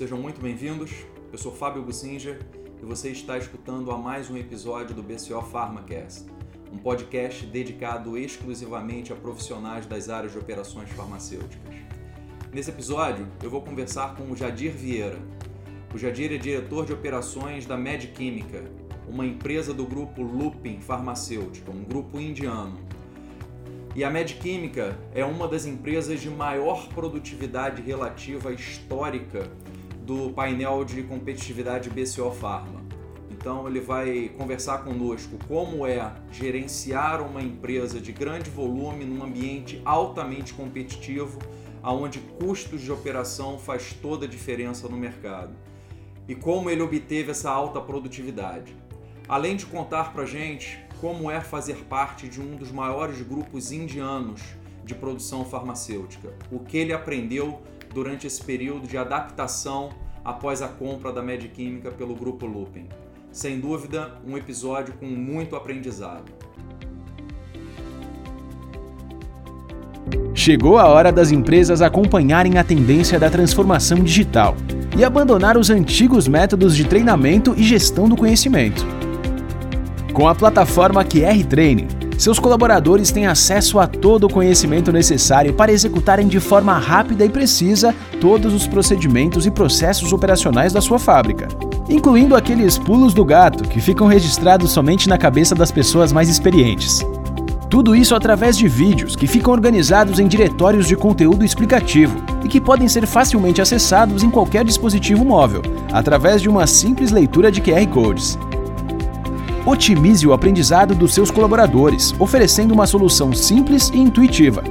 Sejam muito bem-vindos. Eu sou Fábio Bussinger e você está escutando a mais um episódio do BCO PharmaCast, um podcast dedicado exclusivamente a profissionais das áreas de operações farmacêuticas. Nesse episódio, eu vou conversar com o Jadir Vieira. O Jadir é diretor de operações da Medquímica, uma empresa do grupo Lupin Farmacêutica, um grupo indiano. E a Medquímica é uma das empresas de maior produtividade relativa histórica do painel de competitividade BCO Pharma. Então ele vai conversar conosco como é gerenciar uma empresa de grande volume num ambiente altamente competitivo, aonde custos de operação faz toda a diferença no mercado. E como ele obteve essa alta produtividade. Além de contar para gente como é fazer parte de um dos maiores grupos indianos de produção farmacêutica, o que ele aprendeu durante esse período de adaptação após a compra da Medquímica pelo grupo Lupin. Sem dúvida, um episódio com muito aprendizado. Chegou a hora das empresas acompanharem a tendência da transformação digital e abandonar os antigos métodos de treinamento e gestão do conhecimento. Com a plataforma QR Training, seus colaboradores têm acesso a todo o conhecimento necessário para executarem de forma rápida e precisa todos os procedimentos e processos operacionais da sua fábrica, incluindo aqueles pulos do gato que ficam registrados somente na cabeça das pessoas mais experientes. Tudo isso através de vídeos que ficam organizados em diretórios de conteúdo explicativo e que podem ser facilmente acessados em qualquer dispositivo móvel, através de uma simples leitura de QR Codes. Otimize o aprendizado dos seus colaboradores, oferecendo uma solução simples e intuitiva.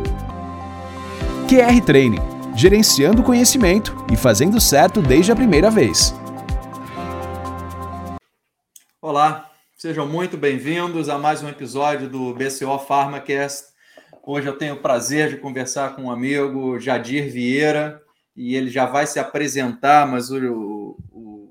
QR Training gerenciando conhecimento e fazendo certo desde a primeira vez. Olá, sejam muito bem-vindos a mais um episódio do BCO PharmaCast. Hoje eu tenho o prazer de conversar com um amigo, Jadir Vieira, e ele já vai se apresentar, mas o,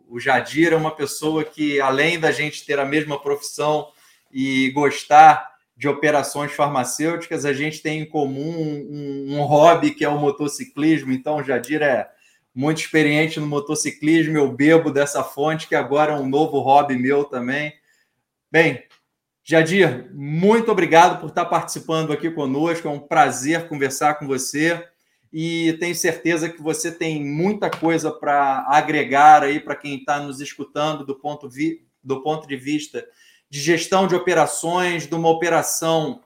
o Jadir é uma pessoa que, além da gente ter a mesma profissão e gostar de operações farmacêuticas, a gente tem em comum um, um hobby que é o motociclismo. Então, o Jadir é muito experiente no motociclismo. Eu bebo dessa fonte, que agora é um novo hobby meu também. Bem, Jadir, muito obrigado por estar participando aqui conosco. É um prazer conversar com você e tenho certeza que você tem muita coisa para agregar aí para quem está nos escutando do ponto, vi, do ponto de vista de gestão de operações, de uma operação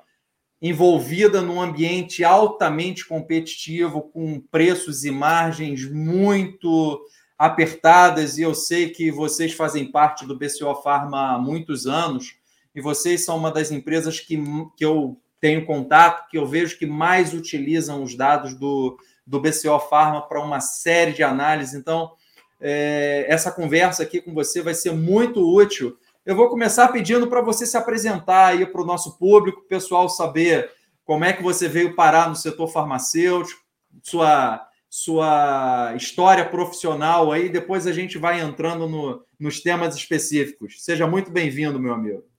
envolvida num ambiente altamente competitivo, com preços e margens muito apertadas, e eu sei que vocês fazem parte do BCO Pharma há muitos anos, e vocês são uma das empresas que, que eu tenho contato, que eu vejo que mais utilizam os dados do, do BCO Pharma para uma série de análises. Então, é, essa conversa aqui com você vai ser muito útil. Eu vou começar pedindo para você se apresentar aí para o nosso público, pessoal saber como é que você veio parar no setor farmacêutico, sua, sua história profissional aí, depois a gente vai entrando no, nos temas específicos. Seja muito bem-vindo, meu amigo.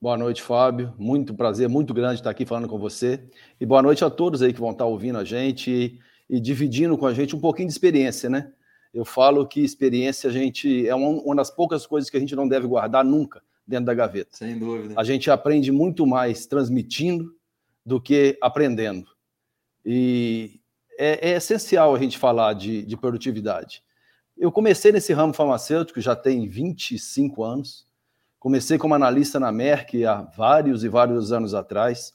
Boa noite, Fábio. Muito prazer, muito grande estar aqui falando com você. E boa noite a todos aí que vão estar ouvindo a gente e, e dividindo com a gente um pouquinho de experiência, né? Eu falo que experiência a gente é uma, uma das poucas coisas que a gente não deve guardar nunca dentro da gaveta. Sem dúvida. A gente aprende muito mais transmitindo do que aprendendo. E é, é essencial a gente falar de, de produtividade. Eu comecei nesse ramo farmacêutico já tem 25 anos Comecei como analista na Merck há vários e vários anos atrás.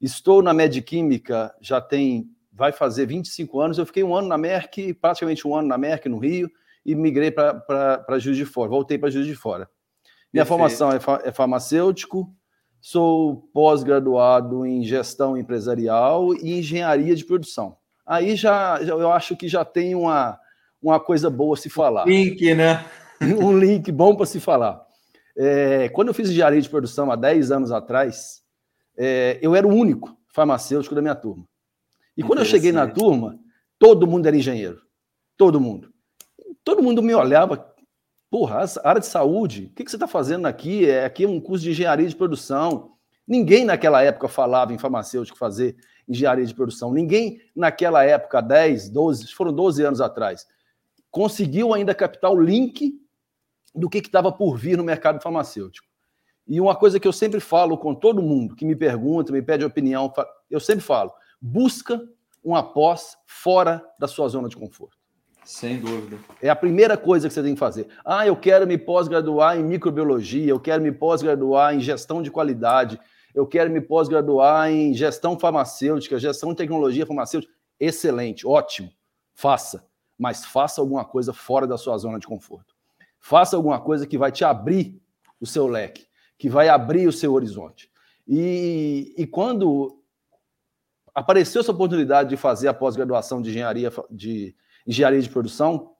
Estou na Medquímica já tem, vai fazer 25 anos. Eu fiquei um ano na Merck, praticamente um ano na Merck, no Rio, e migrei para Juiz de Fora. Voltei para Juiz de Fora. Minha Perfeito. formação é, fa é farmacêutico, sou pós-graduado em gestão empresarial e engenharia de produção. Aí já, eu acho que já tem uma, uma coisa boa a se falar. Link, né? um link bom para se falar. É, quando eu fiz engenharia de produção há 10 anos atrás, é, eu era o único farmacêutico da minha turma. E quando eu cheguei na turma, todo mundo era engenheiro. Todo mundo. Todo mundo me olhava, porra, área de saúde, o que, que você está fazendo aqui? É, aqui é um curso de engenharia de produção. Ninguém naquela época falava em farmacêutico fazer engenharia de produção. Ninguém naquela época, 10, 12, foram 12 anos atrás, conseguiu ainda captar o link do que estava por vir no mercado farmacêutico. E uma coisa que eu sempre falo com todo mundo que me pergunta, me pede opinião, eu sempre falo: busca uma pós fora da sua zona de conforto. Sem dúvida. É a primeira coisa que você tem que fazer. Ah, eu quero me pós-graduar em microbiologia, eu quero me pós-graduar em gestão de qualidade, eu quero me pós-graduar em gestão farmacêutica, gestão de tecnologia farmacêutica. Excelente, ótimo. Faça. Mas faça alguma coisa fora da sua zona de conforto. Faça alguma coisa que vai te abrir o seu leque, que vai abrir o seu horizonte. E, e quando apareceu essa oportunidade de fazer a pós-graduação de engenharia de engenharia de produção,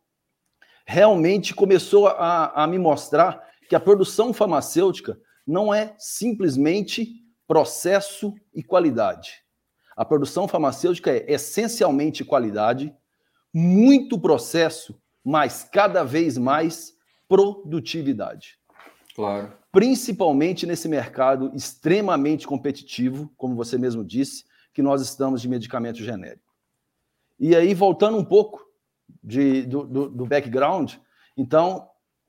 realmente começou a, a me mostrar que a produção farmacêutica não é simplesmente processo e qualidade. A produção farmacêutica é essencialmente qualidade, muito processo, mas cada vez mais produtividade. Claro. Principalmente nesse mercado extremamente competitivo, como você mesmo disse, que nós estamos de medicamento genérico. E aí, voltando um pouco de, do, do, do background, então,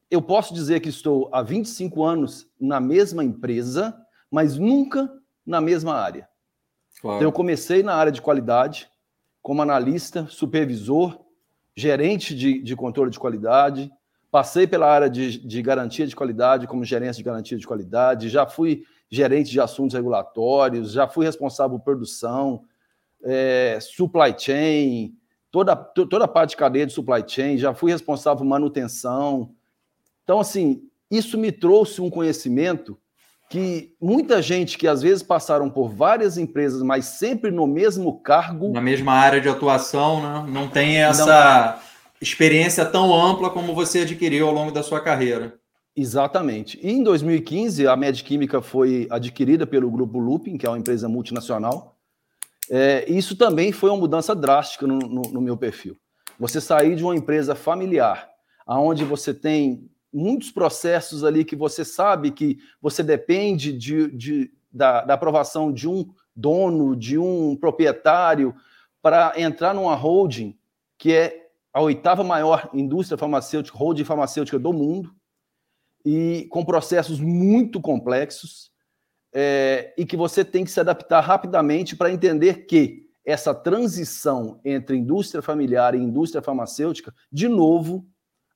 eu posso dizer que estou há 25 anos na mesma empresa, mas nunca na mesma área. Claro. Então, eu comecei na área de qualidade, como analista, supervisor, gerente de, de controle de qualidade, passei pela área de, de garantia de qualidade, como gerência de garantia de qualidade, já fui gerente de assuntos regulatórios, já fui responsável por produção, é, supply chain, toda, toda a parte de cadeia de supply chain, já fui responsável por manutenção. Então, assim, isso me trouxe um conhecimento que muita gente que às vezes passaram por várias empresas, mas sempre no mesmo cargo. Na mesma área de atuação, né? não tem essa não... experiência tão ampla como você adquiriu ao longo da sua carreira. Exatamente. E em 2015, a Medquímica foi adquirida pelo grupo Lupin, que é uma empresa multinacional. É, isso também foi uma mudança drástica no, no, no, meu perfil. Você sair de uma empresa familiar, aonde você tem muitos processos ali que você sabe que você depende de, de da, da aprovação de um dono, de um proprietário, para entrar numa holding que é a oitava maior indústria farmacêutica, holding farmacêutica do mundo e com processos muito complexos é, e que você tem que se adaptar rapidamente para entender que essa transição entre indústria familiar e indústria farmacêutica, de novo,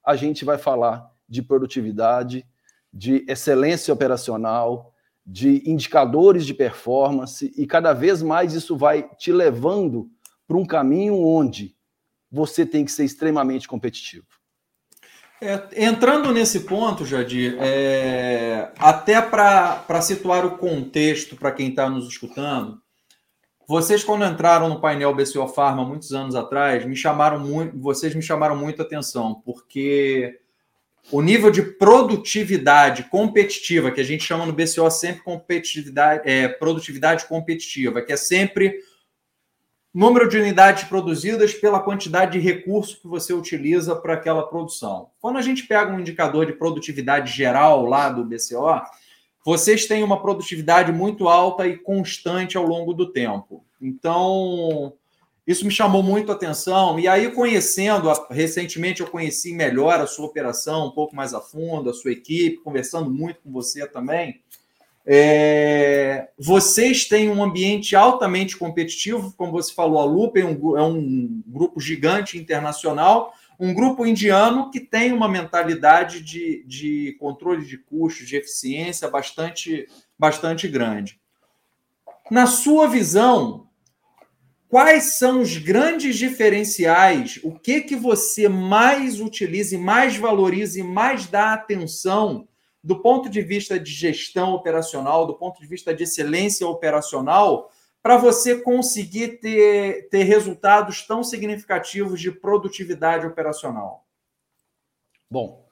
a gente vai falar de produtividade, de excelência operacional, de indicadores de performance, e cada vez mais isso vai te levando para um caminho onde você tem que ser extremamente competitivo. É, entrando nesse ponto, Jadir, é, até para situar o contexto para quem está nos escutando, vocês quando entraram no painel BCO Pharma muitos anos atrás, me chamaram muito, vocês me chamaram muito atenção, porque o nível de produtividade competitiva, que a gente chama no BCO sempre competitividade, é, produtividade competitiva, que é sempre número de unidades produzidas pela quantidade de recurso que você utiliza para aquela produção. Quando a gente pega um indicador de produtividade geral lá do BCO, vocês têm uma produtividade muito alta e constante ao longo do tempo. Então, isso me chamou muito a atenção. E aí, conhecendo, recentemente eu conheci melhor a sua operação, um pouco mais a fundo, a sua equipe, conversando muito com você também. É, vocês têm um ambiente altamente competitivo, como você falou, a Lupa é um, é um, grupo gigante internacional, um grupo indiano que tem uma mentalidade de, de controle de custos, de eficiência bastante, bastante grande. Na sua visão, quais são os grandes diferenciais? O que que você mais utiliza, mais valoriza e mais dá atenção? Do ponto de vista de gestão operacional, do ponto de vista de excelência operacional, para você conseguir ter, ter resultados tão significativos de produtividade operacional? Bom,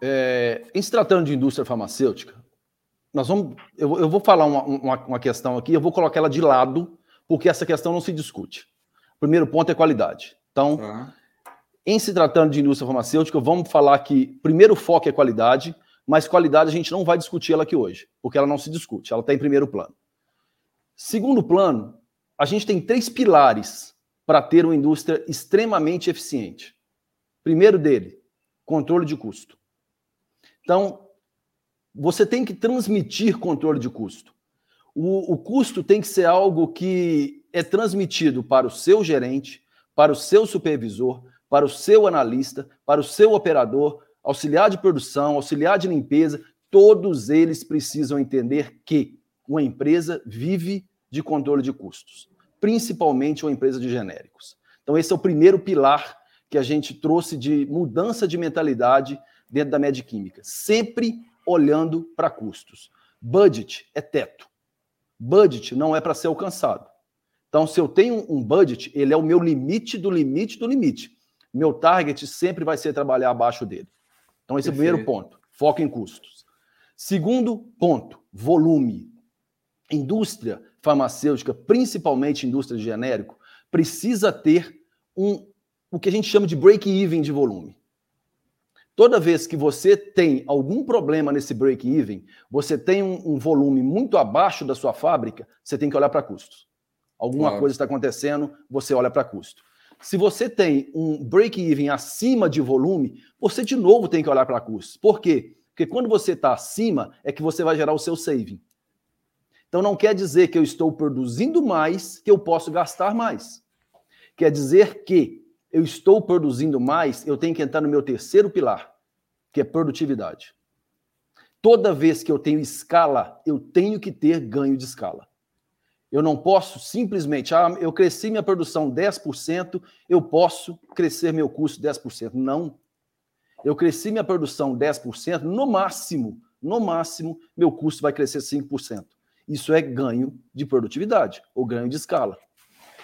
é, em se tratando de indústria farmacêutica, nós vamos, eu, eu vou falar uma, uma, uma, questão aqui, eu vou colocar ela de lado, porque essa questão não se discute. O primeiro ponto é qualidade. Então, uhum. em se tratando de indústria farmacêutica, vamos falar que primeiro foco é qualidade, mas qualidade a gente não vai discutir ela aqui hoje, porque ela não se discute, ela está em primeiro plano. Segundo plano, a gente tem três pilares para ter uma indústria extremamente eficiente. Primeiro dele, controle de custo. Então, você tem que transmitir controle de custo. O, o custo tem que ser algo que é transmitido para o seu gerente, para o seu supervisor, para o seu analista, para o seu operador, auxiliar de produção, auxiliar de limpeza, todos eles precisam entender que uma empresa vive de controle de custos, principalmente uma empresa de genéricos. Então, esse é o primeiro pilar que a gente trouxe de mudança de mentalidade dentro da Medquímica, sempre olhando para custos. Budget é teto. Budget não é para ser alcançado. Então, se eu tenho um budget, ele é o meu limite do limite do limite. Meu target sempre vai ser trabalhar abaixo dele. Então, esse é o primeiro ponto. Foco em custos. Segundo ponto, volume. Indústria farmacêutica, principalmente indústria de genérico, precisa ter um, o que a gente chama de break-even de volume. Toda vez que você tem algum problema nesse break-even, você tem um, um, volume muito abaixo da sua fábrica, você tem que olhar para custos. Alguma claro. coisa está acontecendo, você olha para custo. Se você tem um break-even acima de volume, você de novo tem que olhar para custos. Por quê? Porque quando você está acima, é que você vai gerar o seu saving. Então não quer dizer que eu estou produzindo mais, que eu posso gastar mais. Quer dizer que eu estou produzindo mais, eu tenho que entrar no meu terceiro pilar, que é produtividade. Toda vez que eu tenho escala, eu tenho que ter ganho de escala. Eu não posso simplesmente, ah, eu cresci minha produção 10%, eu posso crescer meu custo 10%. Não. Eu cresci minha produção 10%, no máximo, no máximo, meu custo vai crescer 5%. Isso é ganho de produtividade ou ganho de escala.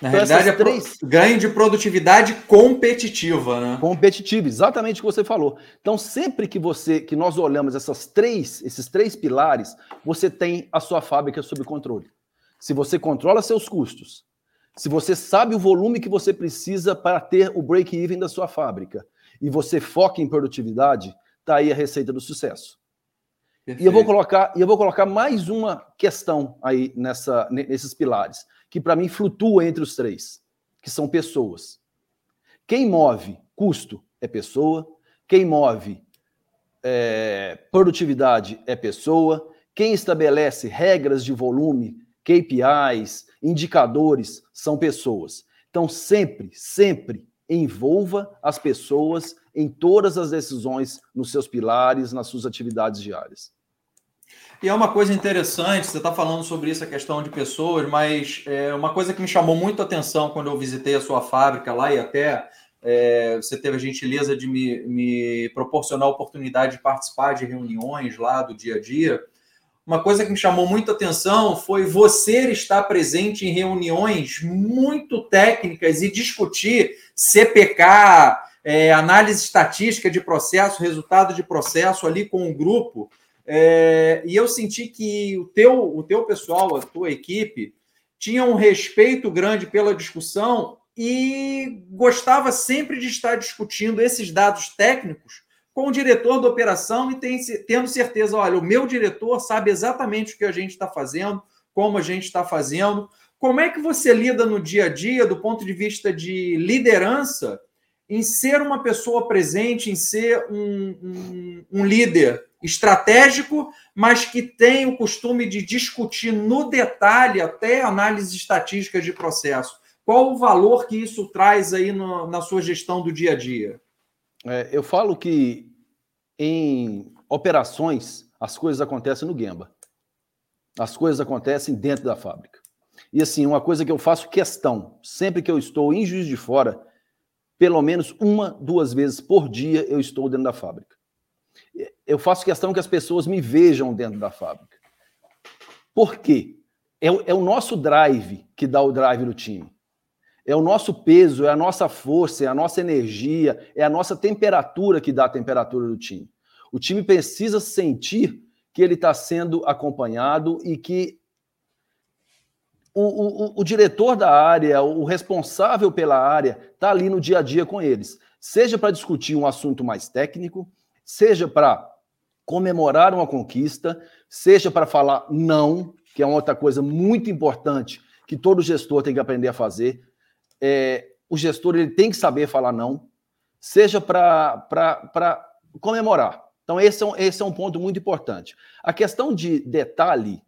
Na então, realidade, é três... ganho de produtividade competitiva, né? Competitiva, exatamente o que você falou. Então, sempre que você, que nós olhamos essas três, esses três pilares, você tem a sua fábrica sob controle. Se você controla seus custos, se você sabe o volume que você precisa para ter o break-even da sua fábrica e você foca em produtividade, tá aí a receita do sucesso. Perfeito. E eu vou colocar, eu vou colocar mais uma questão aí nessa, nesses pilares, que para mim flutua entre os três, que são pessoas. Quem move custo é pessoa, quem move é, produtividade é pessoa, quem estabelece regras de volume, KPIs, indicadores são pessoas. Então sempre, sempre envolva as pessoas em todas as decisões nos seus pilares, nas suas atividades diárias. E é uma coisa interessante, você está falando sobre isso, a questão de pessoas, mas é uma coisa que me chamou muito a atenção quando eu visitei a sua fábrica lá e até é, você teve a gentileza de me, me proporcionar a oportunidade de participar de reuniões lá do dia a dia. Uma coisa que me chamou muito atenção foi você estar presente em reuniões muito técnicas e discutir CPK, é, análise estatística de processo, resultado de processo ali com o grupo. É, e eu senti que o teu, o teu pessoal, a tua equipe, tinha um respeito grande pela discussão e gostava sempre de estar discutindo esses dados técnicos com o diretor da operação e tem, tendo certeza, olha, o meu diretor sabe exatamente o que a gente está fazendo, como a gente está fazendo. Como é que você lida no dia a dia, do ponto de vista de liderança, em ser uma pessoa presente, em ser um, um, um líder estratégico, mas que tem o costume de discutir no detalhe até análises estatísticas de processo. Qual o valor que isso traz aí no, na sua gestão do dia a dia? É, eu falo que em operações as coisas acontecem no Gemba. As coisas acontecem dentro da fábrica. E assim, uma coisa que eu faço questão, sempre que eu estou em Juiz de Fora, pelo menos uma, duas vezes por dia eu estou dentro da fábrica eu faço questão que as pessoas me vejam dentro da fábrica. Por quê? É, é, o nosso drive que dá o drive no time. É o nosso peso, é a nossa força, é a nossa energia, é a nossa temperatura que dá a temperatura do time. O time precisa sentir que ele está sendo acompanhado e que o, o, o, diretor da área, o responsável pela área, está ali no dia a dia com eles. Seja para discutir um assunto mais técnico, seja para comemorar uma conquista, seja para falar não, que é uma outra coisa muito importante que todo gestor tem que aprender a fazer. É, o gestor ele tem que saber falar não, seja para comemorar. Então, esse é, um, esse é um ponto muito importante. A questão de detalhe,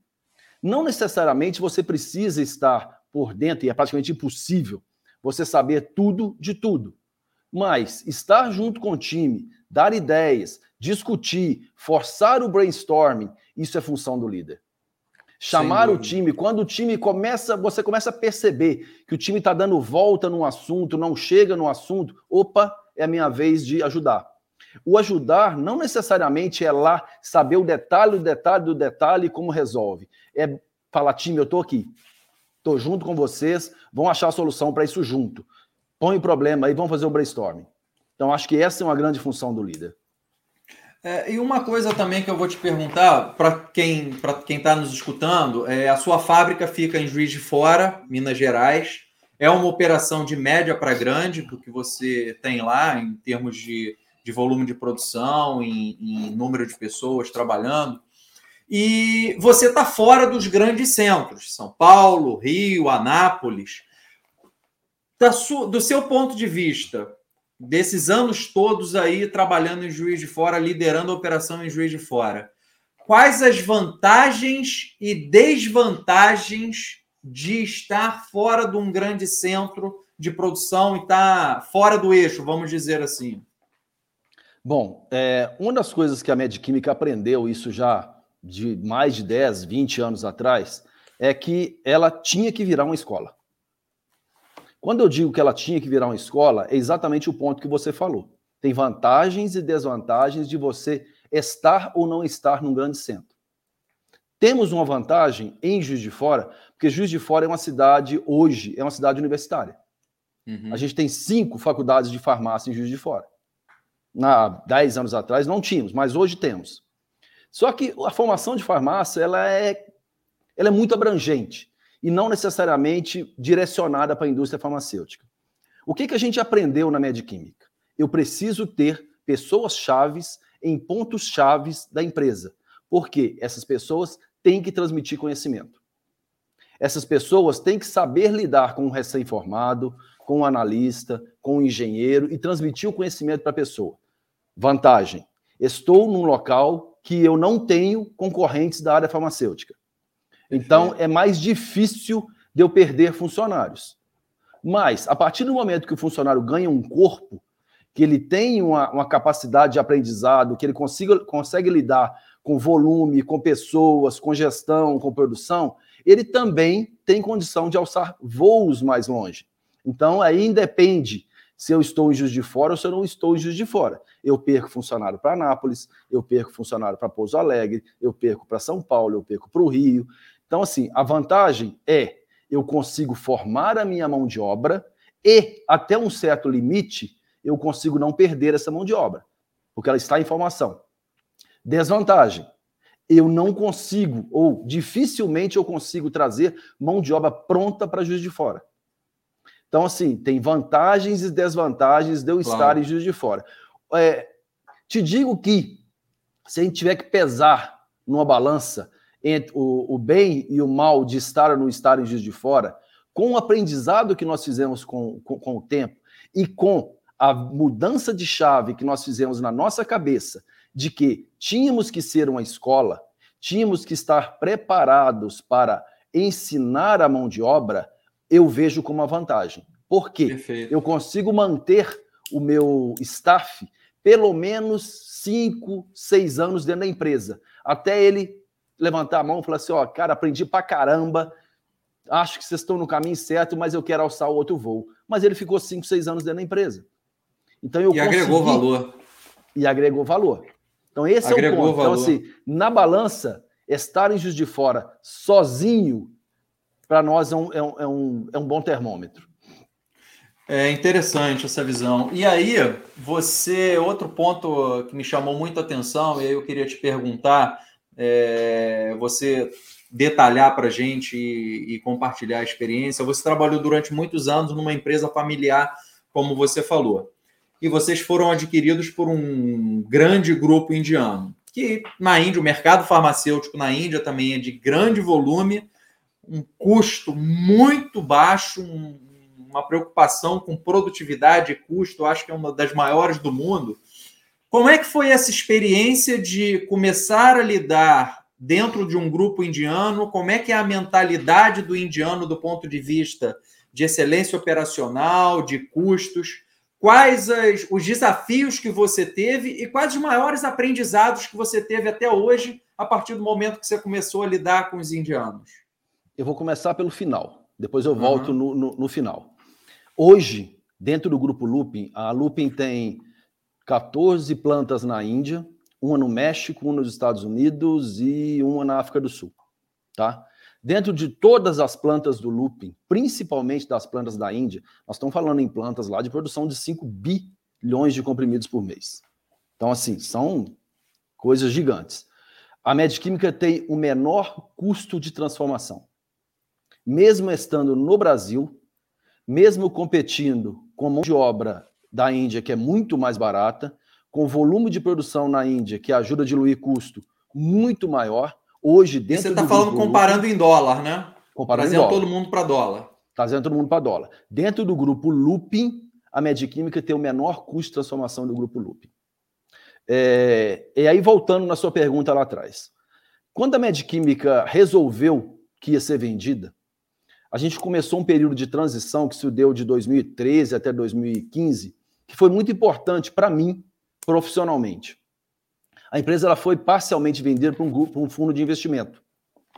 não necessariamente você precisa estar por dentro, e é praticamente impossível você saber tudo de tudo. Mas estar junto com o time, dar ideias, discutir, forçar o brainstorming, isso é função do líder. Chamar o time, quando o time começa, você começa a perceber que o time está dando volta num assunto, não chega no assunto, opa, é a minha vez de ajudar. O ajudar não necessariamente é lá saber o detalhe, o detalhe do detalhe e como resolve. É falar, time, eu estou aqui, estou junto com vocês, vão achar a solução para isso junto. Põe o problema aí, vamos fazer o brainstorming. Então, acho que essa é uma grande função do líder. É, e uma coisa também que eu vou te perguntar, para quem para quem está nos escutando, é a sua fábrica fica em Juiz de Fora, Minas Gerais. É uma operação de média para grande, do que você tem lá, em termos de, de volume de produção, em, em número de pessoas trabalhando. E você está fora dos grandes centros, São Paulo, Rio, Anápolis. Da do seu ponto de vista, desses anos todos aí trabalhando em Juiz de Fora, liderando a operação em Juiz de Fora, quais as vantagens e desvantagens de estar fora de um grande centro de produção e estar tá fora do eixo, vamos dizer assim? Bom, é, uma das coisas que a Medquímica aprendeu, isso já de mais de 10, 20 anos atrás, é que ela tinha que virar uma escola. Quando eu digo que ela tinha que virar uma escola, é exatamente o ponto que você falou. Tem vantagens e desvantagens de você estar ou não estar num grande centro. Temos uma vantagem em Juiz de Fora, porque Juiz de Fora é uma cidade, hoje, é uma cidade universitária. Uhum. A gente tem cinco faculdades de farmácia em Juiz de Fora. Há dez anos atrás não tínhamos, mas hoje temos. Só que a formação de farmácia ela é, ela é muito abrangente e não necessariamente direcionada para a indústria farmacêutica. O que, que a gente aprendeu na Medquímica? Eu preciso ter pessoas chaves em pontos chaves da empresa, porque essas pessoas têm que transmitir conhecimento. Essas pessoas têm que saber lidar com o recém-formado, com o analista, com o engenheiro e transmitir o conhecimento para a pessoa. Vantagem: estou num local que eu não tenho concorrentes da área farmacêutica. Então, é mais difícil de eu perder funcionários. Mas, a partir do momento que o funcionário ganha um corpo, que ele tem uma, uma capacidade de aprendizado, que ele consiga, consegue lidar com volume, com pessoas, com gestão, com produção, ele também tem condição de alçar voos mais longe. Então, aí independe se eu estou em Juiz de Fora ou se eu não estou em Juiz de Fora. Eu perco funcionário para Anápolis, eu perco funcionário para Pouso Alegre, eu perco para São Paulo, eu perco para o Rio. Então, assim, a vantagem é eu consigo formar a minha mão de obra e, até um certo limite, eu consigo não perder essa mão de obra, porque ela está em formação. Desvantagem, eu não consigo, ou dificilmente eu consigo trazer mão de obra pronta para Juiz de Fora. Então, assim, tem vantagens e desvantagens de eu claro. estar em Juiz de Fora. É, te digo que, se a gente tiver que pesar numa balança entre o, o bem e o mal de estar ou não estar em Juiz de Fora, com o aprendizado que nós fizemos com, com, com o tempo e com a mudança de chave que nós fizemos na nossa cabeça de que tínhamos que ser uma escola, tínhamos que estar preparados para ensinar a mão de obra, eu vejo como uma vantagem. Por quê? Perfeito. Eu consigo manter o meu staff pelo menos cinco, seis anos dentro da empresa, até ele levantar a mão e falar assim: ó, cara, aprendi pra caramba, acho que vocês estão no caminho certo, mas eu quero alçar o outro voo. Mas ele ficou cinco, seis anos dentro da empresa. Então eu e consegui... agregou valor. E agregou valor. Então esse agregou é o ponto. Então, valor. Então, assim, na balança, estar em Juiz de Fora sozinho, para nós é um, é, um, é, um, é um bom termômetro. É interessante essa visão. E aí, você, outro ponto que me chamou muita atenção, e aí eu queria te perguntar, é, você detalhar para a gente e, e, compartilhar a experiência. Você trabalhou durante muitos anos numa empresa familiar, como você falou, e vocês foram adquiridos por um grande grupo indiano, que na Índia, o mercado farmacêutico na Índia também é de grande volume, um custo muito baixo, um, uma preocupação com produtividade e custo, acho que é uma das maiores do mundo. Como é que foi essa experiência de começar a lidar dentro de um grupo indiano? Como é que é a mentalidade do indiano do ponto de vista de excelência operacional, de custos? Quais as, os desafios que você teve e quais os maiores aprendizados que você teve até hoje, a partir do momento que você começou a lidar com os indianos? Eu vou começar pelo final, depois eu volto uhum. no, no, no final. Hoje, dentro do grupo Lupin, a Lupin tem 14 plantas na Índia, uma no México, uma nos Estados Unidos e uma na África do Sul, tá? Dentro de todas as plantas do lupin, principalmente das plantas da Índia, nós estamos falando em plantas lá de produção de 5 bilhões de comprimidos por mês. Então, assim, são coisas gigantes. A Medquímica tem o menor custo de transformação. Mesmo estando no Brasil, mesmo competindo com mão de obra da Índia, que é muito mais barata, com volume de produção na Índia, que ajuda a diluir custo muito maior. Hoje, dentro Você está falando comparando em dólar, né? Comparando Trazendo todo mundo para dólar. Trazendo todo mundo para dólar. Dentro do grupo Lupin, a Medquímica tem o menor custo de transformação do grupo Lupin. É, e aí, voltando na sua pergunta lá atrás. Quando a Medquímica resolveu que ia ser vendida, a gente começou um período de transição que se deu de 2013 até 2015, que foi muito importante para mim profissionalmente. A empresa ela foi parcialmente vendida para um, grupo, um fundo de investimento.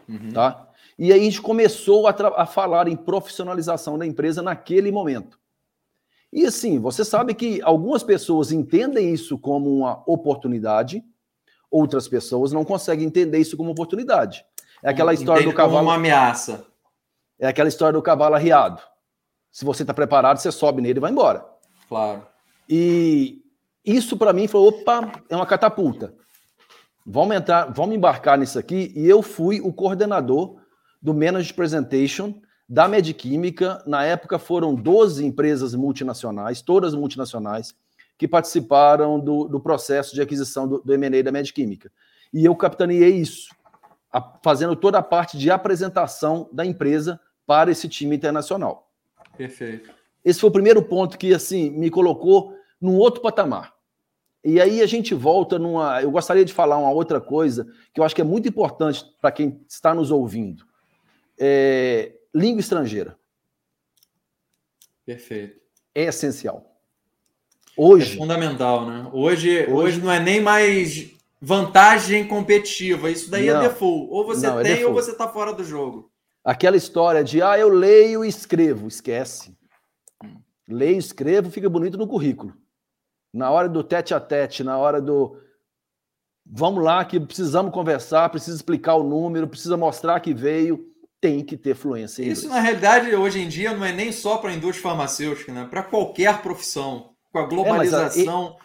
Uhum. Tá? E aí a gente começou a, a falar em profissionalização da empresa naquele momento. E assim, você sabe que algumas pessoas entendem isso como uma oportunidade, outras pessoas não conseguem entender isso como oportunidade. É aquela história Entende do cavalo. Como uma ameaça. É aquela história do cavalo arriado. Se você está preparado, você sobe nele e vai embora. Claro. E isso para mim foi, opa, é uma catapulta. Vamos entrar, vamos embarcar nisso aqui. E eu fui o coordenador do Managed Presentation da Medquímica. Na época foram 12 empresas multinacionais, todas multinacionais, que participaram do, do processo de aquisição do, do M&A da Medquímica. E eu capitaneei isso, a, fazendo toda a parte de apresentação da empresa para esse time internacional. Perfeito. Esse foi o primeiro ponto que assim me colocou num outro patamar. E aí a gente volta numa. Eu gostaria de falar uma outra coisa que eu acho que é muito importante para quem está nos ouvindo. É... Língua estrangeira. Perfeito. É essencial. Hoje. É fundamental, né? Hoje, hoje, hoje não é nem mais vantagem competitiva. Isso daí é não, é default. Ou você não, é tem é ou você está fora do jogo. Aquela história de, ah, eu leio e escrevo. Esquece. Hum. Leio e escrevo, fica bonito no currículo na hora do tete a tete, na hora do vamos lá que precisamos conversar, precisa explicar o número, precisa mostrar que veio, tem que ter fluência. Isso na realidade hoje em dia não é nem só para a indústria farmacêutica, né? Para qualquer profissão, com a globalização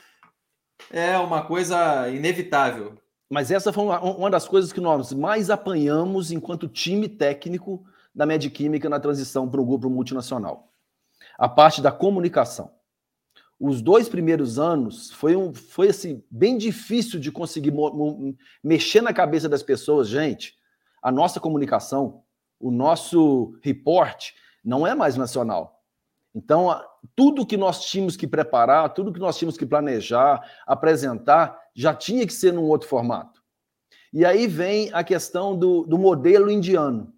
é, é uma coisa inevitável. Mas essa foi uma, uma das coisas que nós mais apanhamos enquanto time técnico da Medquímica na transição para o grupo multinacional. A parte da comunicação os dois primeiros anos foi, um, foi assim, bem difícil de conseguir mexer na cabeça das pessoas. Gente, a nossa comunicação, o nosso report não é mais nacional. Então, tudo que nós tínhamos que preparar, tudo que nós tínhamos que planejar, apresentar, já tinha que ser num outro formato. E aí vem a questão do, do modelo indiano.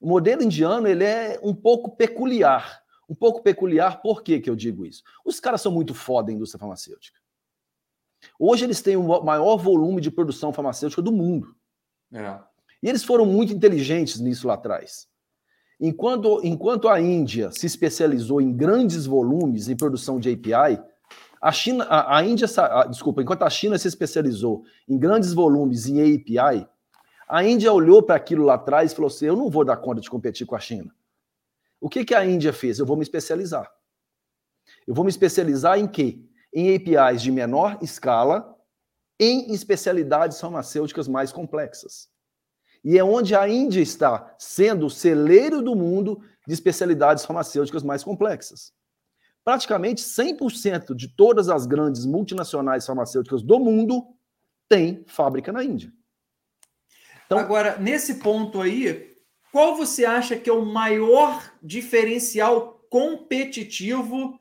O modelo indiano ele é um pouco peculiar um pouco peculiar. Por que, que eu digo isso? Os caras são muito foda da indústria farmacêutica. Hoje eles têm o maior volume de produção farmacêutica do mundo. É. E eles foram muito inteligentes nisso lá atrás. Enquanto, enquanto a Índia se especializou em grandes volumes em produção de API, a China, a, a Índia, a, desculpa, enquanto a China se especializou em grandes volumes em API, a Índia olhou para aquilo lá atrás e falou assim: eu não vou dar conta de competir com a China. O que, que a Índia fez? Eu vou me especializar. Eu vou me especializar em quê? Em APIs de menor escala, em especialidades farmacêuticas mais complexas. E é onde a Índia está sendo o celeiro do mundo de especialidades farmacêuticas mais complexas. Praticamente 100% de todas as grandes multinacionais farmacêuticas do mundo têm fábrica na Índia. Então, Agora, nesse ponto aí, qual você acha que é o maior diferencial competitivo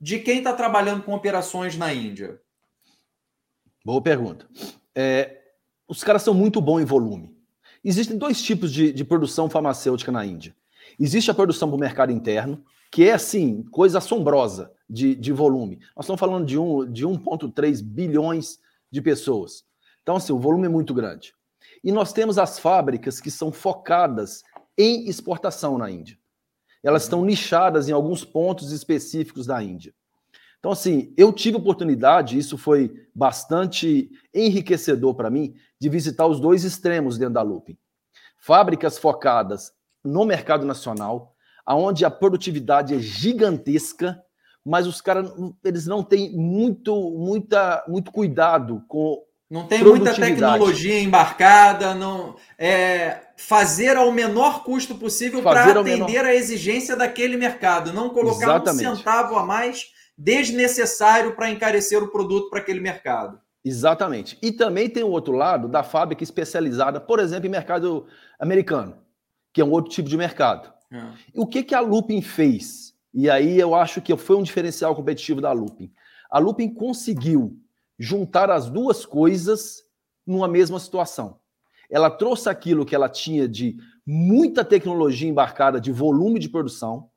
de quem está trabalhando com operações na Índia? Boa pergunta. É, os caras são muito bons em volume. Existem dois tipos de, de produção farmacêutica na Índia. Existe a produção para o mercado interno, que é, assim, coisa assombrosa de, de volume. Nós estamos falando de, um, de 1,3 bilhões de pessoas. Então, assim, o volume é muito grande. E nós temos as fábricas que são focadas em exportação na Índia. Elas estão nichadas em alguns pontos específicos da Índia. Então, assim, eu tive oportunidade, isso foi bastante enriquecedor para mim, de visitar os dois extremos dentro da Lupin. Fábricas focadas no mercado nacional, aonde a produtividade é gigantesca, mas os caras eles não têm muito, muita, muito cuidado com não tem muita tecnologia embarcada, não é fazer ao menor custo possível para atender menor... a exigência daquele mercado, não colocar Exatamente. um centavo a mais desnecessário para encarecer o produto para aquele mercado. Exatamente. E também tem o outro lado da fábrica especializada, por exemplo, em mercado americano, que é um outro tipo de mercado. É. O que, que a Lupin fez? E aí eu acho que foi um diferencial competitivo da Lupin. A Lupin conseguiu juntar as duas coisas numa mesma situação. Ela trouxe aquilo que ela tinha de muita tecnologia embarcada, de volume de produção,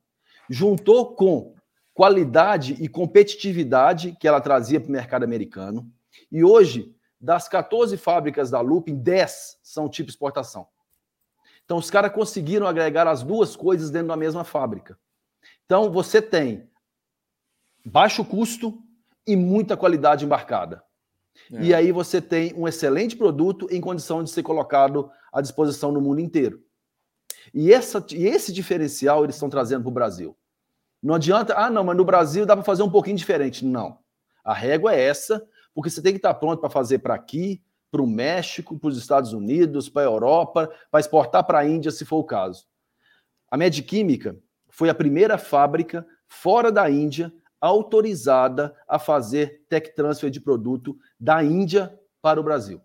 juntou com qualidade e competitividade que ela trazia para o mercado americano. E hoje, das 14 fábricas da Lupin, 10 são tipo exportação. Então, os caras conseguiram agregar as duas coisas dentro da mesma fábrica. Então, você tem baixo custo e muita qualidade embarcada. É. E aí você tem um excelente produto em condição de ser colocado à disposição no mundo inteiro. E, essa, e esse diferencial eles estão trazendo para o Brasil. Não adianta, ah, não, mas no Brasil dá para fazer um pouquinho diferente. Não. A régua é essa, porque você tem que estar pronto para fazer para aqui, para o México, para os Estados Unidos, para a Europa, para exportar para a Índia, se for o caso. A Medquímica foi a primeira fábrica fora da Índia autorizada a fazer tech transfer de produto da Índia para o Brasil.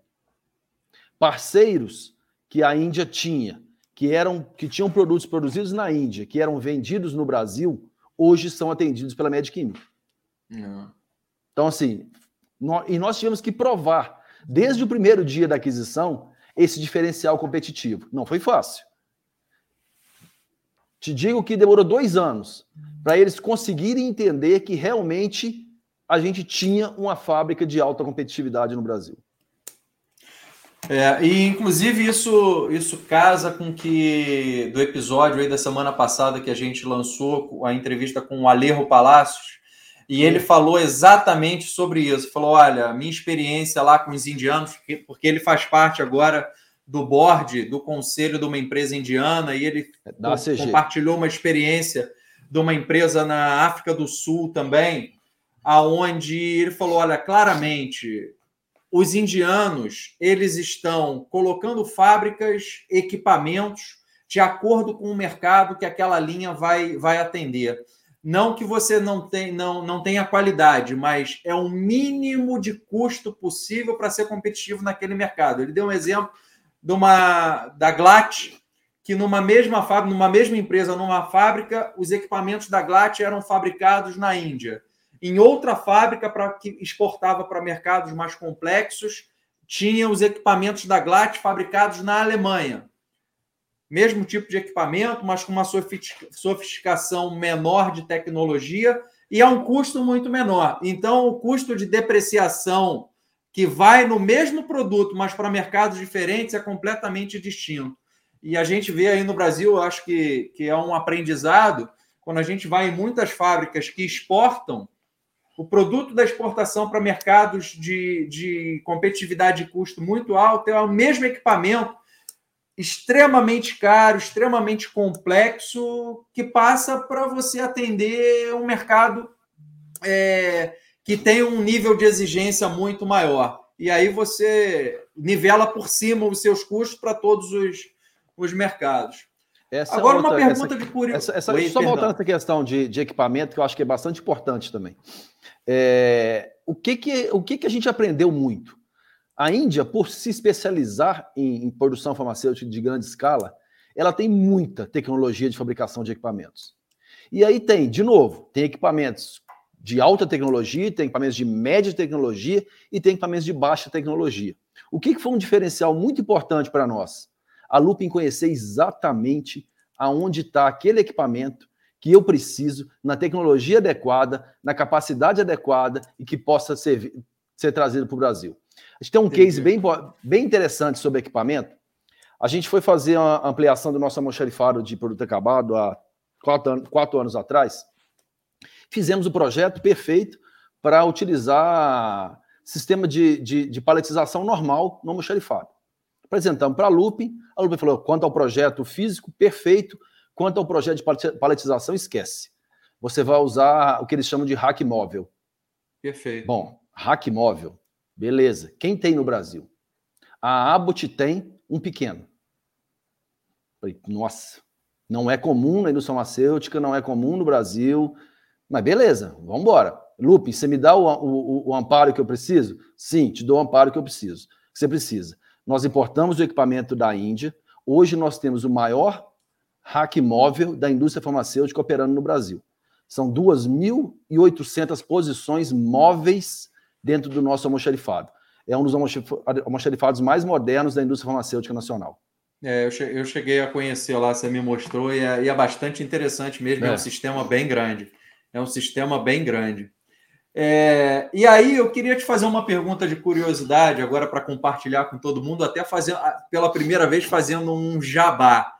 Parceiros que a Índia tinha, que eram que tinham produtos produzidos na Índia, que eram vendidos no Brasil, hoje são atendidos pela Medquímica. Então, assim, nós, e nós tivemos que provar, desde o primeiro dia da aquisição, esse diferencial competitivo. Não foi fácil. Te digo que demorou dois anos para eles conseguirem entender que realmente a gente tinha uma fábrica de alta competitividade no Brasil. É, e inclusive isso, isso casa com que do episódio aí da semana passada que a gente lançou a entrevista com o Alejo Palácios, e ele falou exatamente sobre isso. Falou: olha, minha experiência lá com os indianos, porque ele faz parte agora do board do conselho de uma empresa indiana, e ele compartilhou uma experiência de uma empresa na África do Sul também, aonde ele falou: olha, claramente os indianos eles estão colocando fábricas, equipamentos de acordo com o mercado que aquela linha vai, vai atender. Não que você não, tem, não, não tenha qualidade, mas é o mínimo de custo possível para ser competitivo naquele mercado. Ele deu um exemplo de uma, da Glat, que numa mesma fábrica, numa mesma empresa, numa fábrica, os equipamentos da Glat eram fabricados na Índia em outra fábrica para que exportava para mercados mais complexos, tinha os equipamentos da Glatt fabricados na Alemanha. Mesmo tipo de equipamento, mas com uma sofisticação menor de tecnologia e a um custo muito menor. Então, o custo de depreciação que vai no mesmo produto, mas para mercados diferentes, é completamente distinto. E a gente vê aí no Brasil, acho que, que é um aprendizado, quando a gente vai em muitas fábricas que exportam, o produto da exportação para mercados de, de competitividade de custo muito alto é o mesmo equipamento extremamente caro, extremamente complexo, que passa para você atender um mercado é, que tem um nível de exigência muito maior. E aí você nivela por cima os seus custos para todos os, os mercados. Essa Agora, outra, uma pergunta essa, de curiosidade. Essa, essa, só voltando a essa questão de, de equipamento, que eu acho que é bastante importante também. É, o que, que, o que, que a gente aprendeu muito? A Índia, por se especializar em, em produção farmacêutica de grande escala, ela tem muita tecnologia de fabricação de equipamentos. E aí tem, de novo, tem equipamentos de alta tecnologia, tem equipamentos de média tecnologia e tem equipamentos de baixa tecnologia. O que foi um diferencial muito importante para nós? A Lupin conhecer exatamente aonde está aquele equipamento que eu preciso, na tecnologia adequada, na capacidade adequada e que possa ser, ser trazido para o Brasil. A gente tem um Entendi. case bem, bem interessante sobre equipamento. A gente foi fazer a ampliação do nosso almoxarifado de produto acabado há quatro, quatro anos atrás. Fizemos o projeto perfeito para utilizar sistema de, de, de paletização normal no almoxarifado. Apresentamos para a Lupin, a Lupin falou, quanto ao projeto físico, perfeito, quanto ao projeto de paletização, esquece. Você vai usar o que eles chamam de rack móvel. Perfeito. Bom, rack móvel, beleza. Quem tem no Brasil? A Abbott tem um pequeno. Falei, nossa, não é comum na indústria farmacêutica, não é comum no Brasil, mas beleza, vamos embora. Lupe, você me dá o, o, o, amparo que eu preciso? Sim, te dou o amparo que eu preciso, que você precisa. Nós importamos o equipamento da Índia. Hoje nós temos o maior hack móvel da indústria farmacêutica operando no Brasil. São 2.800 posições móveis dentro do nosso almoxarifado. É um dos almoxarifados mais modernos da indústria farmacêutica nacional. É, eu cheguei a conhecer lá, você me mostrou, e é, e é bastante interessante mesmo. É. é. um sistema bem grande. É um sistema bem grande. É, e aí eu queria te fazer uma pergunta de curiosidade agora para compartilhar com todo mundo, até fazer pela primeira vez fazendo um jabá.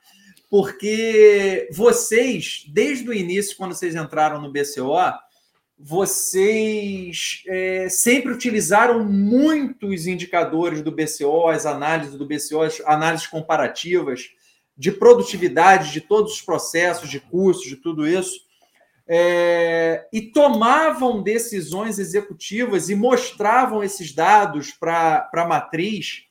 Porque vocês, desde o início, quando vocês entraram no BCO, vocês é, sempre utilizaram muitos indicadores do BCO, as análises do BCO, as análises comparativas de produtividade de todos os processos, de custos, de tudo isso, é, e tomavam decisões executivas e mostravam esses dados para a matriz.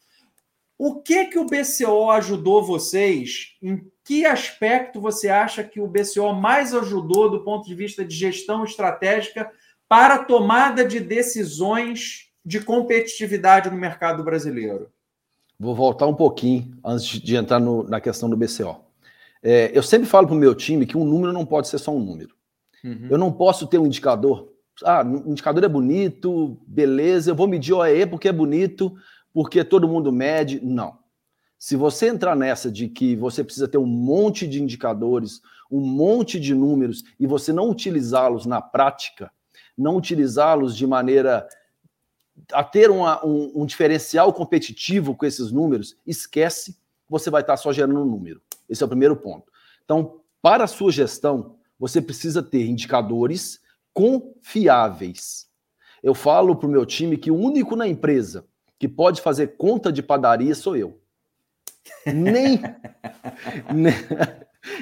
O que que o BCO ajudou vocês? Em que aspecto você acha que o BCO mais ajudou do ponto de vista de gestão estratégica para a tomada de decisões de competitividade no mercado brasileiro? Vou voltar um pouquinho antes de entrar no, na questão do BCO. É, eu sempre falo para o meu time que um número não pode ser só um número. Uhum. Eu não posso ter um indicador. Ah, o indicador é bonito, beleza, eu vou medir o OEE porque é bonito, porque todo mundo mede. Não. Se você entrar nessa de que você precisa ter um monte de indicadores, um monte de números e você não utilizá-los na prática, não utilizá-los de maneira a ter uma, um, um, diferencial competitivo com esses números, esquece, você vai estar só gerando um número. Esse é o primeiro ponto. Então, para a sua gestão, você precisa ter indicadores confiáveis. Eu falo para o meu time que o único na empresa que pode fazer conta de padaria sou eu. Nem, nem,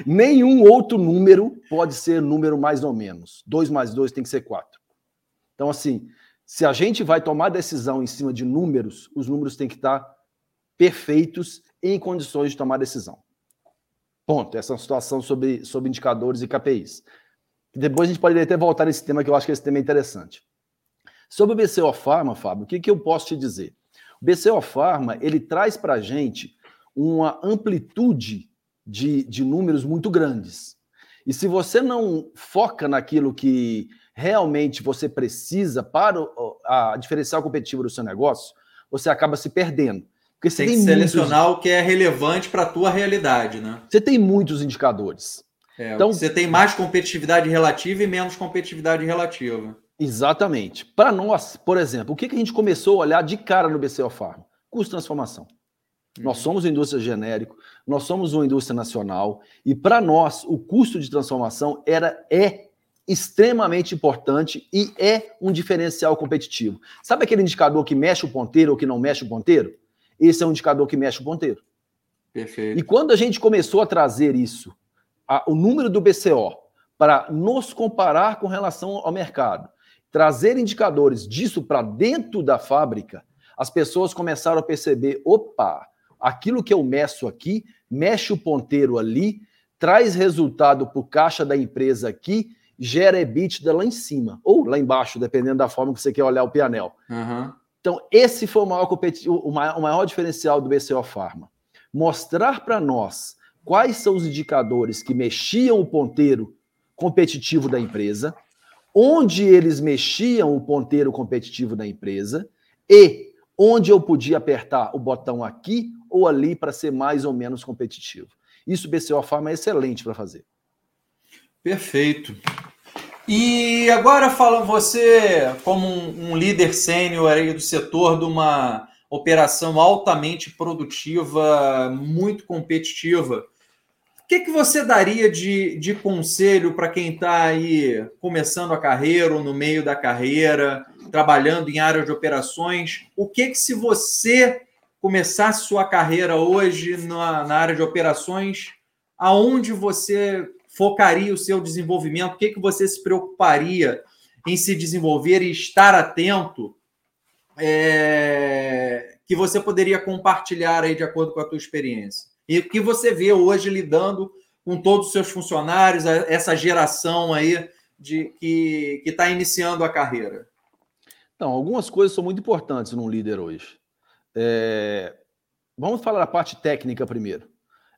nenhum outro número pode ser número mais ou menos. 2 mais 2 tem que ser 4. Então, assim, se a gente vai tomar decisão em cima de números, os números têm que estar perfeitos em condições de tomar decisão. Ponto. Essa é situação sobre, sobre indicadores e KPIs. Depois a gente pode até voltar nesse tema, que eu acho que esse tema é interessante. Sobre o BCO Pharma, Fábio, o que, que eu posso te dizer? O BCO Pharma, ele traz para a gente uma amplitude de, de números muito grandes. E se você não foca naquilo que realmente você precisa para o, a diferencial competitivo do seu negócio, você acaba se perdendo. Porque você tem, tem que selecionar muitos... o que é relevante para a tua realidade, né? Você tem muitos indicadores. É, então você tem mais competitividade relativa e menos competitividade relativa. Exatamente. Para nós, por exemplo, o que, que a gente começou a olhar de cara no BCO Farm? Custo de transformação. Nós uhum. somos uma indústria genérica, nós somos uma indústria nacional, e para nós o custo de transformação era é extremamente importante e é um diferencial competitivo. Sabe aquele indicador que mexe o ponteiro ou que não mexe o ponteiro? Esse é um indicador que mexe o ponteiro. Perfeito. E quando a gente começou a trazer isso, a, o número do BCO, para nos comparar com relação ao mercado, trazer indicadores disso para dentro da fábrica, as pessoas começaram a perceber: opa, aquilo que eu meço aqui, mexe o ponteiro ali, traz resultado para o caixa da empresa aqui, gera EBITDA lá em cima, ou lá embaixo, dependendo da forma que você quer olhar o pianel. Uhum. Então, esse foi o maior, o maior, o maior diferencial do BCO Pharma. Mostrar para nós quais são os indicadores que mexiam o ponteiro competitivo da empresa, onde eles mexiam o ponteiro competitivo da empresa e onde eu podia apertar o botão aqui ou ali para ser mais ou menos competitivo. Isso o BCO Pharma é excelente para fazer. Perfeito. E agora fala você, como um, um líder sênior aí do setor de uma operação altamente produtiva, muito competitiva, o que, que você daria de, de conselho para quem está aí começando a carreira ou no meio da carreira, trabalhando em área de operações? O que, que se você começasse sua carreira hoje na, na área de operações, aonde você focaria o seu desenvolvimento? O que, que você se preocuparia em se desenvolver e estar atento é, que você poderia compartilhar aí de acordo com a tua experiência? E o que você vê hoje lidando com todos os seus funcionários, essa geração aí de que está iniciando a carreira? Então, algumas coisas são muito importantes num líder hoje. É... Vamos falar da parte técnica primeiro.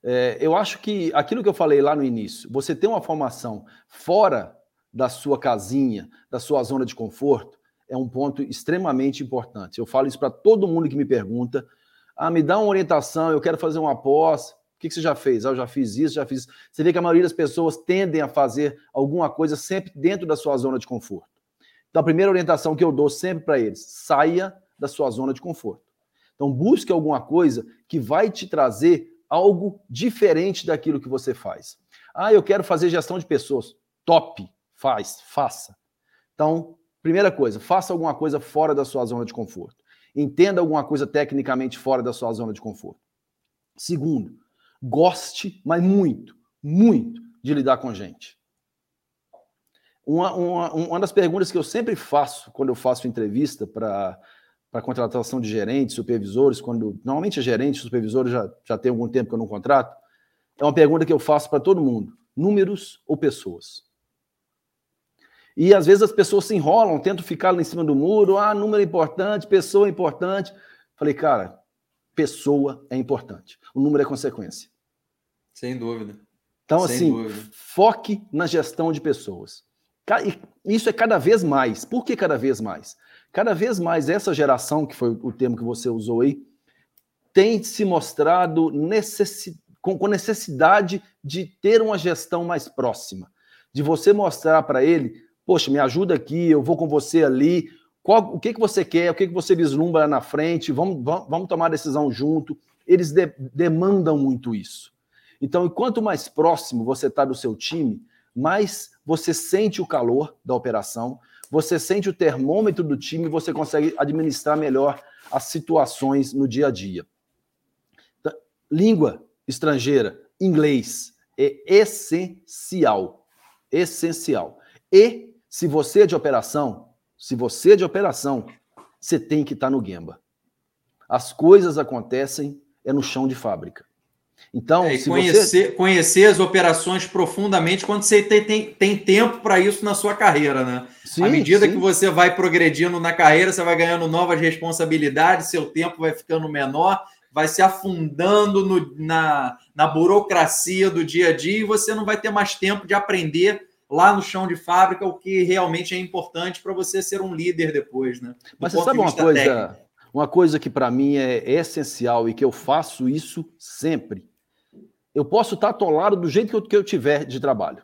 É, eu acho que aquilo que eu falei lá no início, você ter uma formação fora da sua casinha, da sua zona de conforto, é um ponto extremamente importante. Eu falo isso para todo mundo que me pergunta. Ah, me dá uma orientação, eu quero fazer uma pós. O que, que você já fez? Ah, eu já fiz isso, já fiz isso. Você vê que a maioria das pessoas tendem a fazer alguma coisa sempre dentro da sua zona de conforto. Então, a primeira orientação que eu dou sempre para eles: saia da sua zona de conforto. Então, busque alguma coisa que vai te trazer algo diferente daquilo que você faz. Ah, eu quero fazer gestão de pessoas. Top, faz, faça. Então, primeira coisa, faça alguma coisa fora da sua zona de conforto. Entenda alguma coisa tecnicamente fora da sua zona de conforto. Segundo, goste, mas muito, muito, de lidar com gente. Uma, uma, uma das perguntas que eu sempre faço quando eu faço entrevista para para contratação de gerentes, supervisores, quando normalmente é gerente, supervisores já, já tem algum tempo que eu não contrato, é uma pergunta que eu faço para todo mundo: números ou pessoas? E às vezes as pessoas se enrolam, tentam ficar lá em cima do muro, ah, número é importante, pessoa é importante. Falei, cara, pessoa é importante. O número é consequência. Sem dúvida. Então, Sem assim, dúvida. foque na gestão de pessoas. Isso é cada vez mais. Por que cada vez mais? Cada vez mais essa geração, que foi o termo que você usou aí, tem se mostrado necessi com necessidade de ter uma gestão mais próxima, de você mostrar para ele, poxa, me ajuda aqui, eu vou com você ali, qual, o que, que você quer, o que, que você vislumbra na frente, vamos, vamos, vamos tomar decisão junto. Eles de, demandam muito isso. Então, quanto mais próximo você está do seu time, mais você sente o calor da operação, você sente o termômetro do time, você consegue administrar melhor as situações no dia a dia. Então, língua estrangeira, inglês, é essencial. Essencial. E se você é de operação, se você é de operação, você tem que estar no Gemba. As coisas acontecem é no chão de fábrica. Então, é, conhecer, você... conhecer as operações profundamente quando você tem, tem, tem tempo para isso na sua carreira, né? Sim, à medida sim. que você vai progredindo na carreira, você vai ganhando novas responsabilidades, seu tempo vai ficando menor, vai se afundando no, na, na burocracia do dia a dia e você não vai ter mais tempo de aprender lá no chão de fábrica o que realmente é importante para você ser um líder depois, né? Do Mas você sabe uma coisa, técnico. uma coisa que para mim é essencial e que eu faço isso sempre eu posso estar atolado do jeito que eu, que eu tiver de trabalho,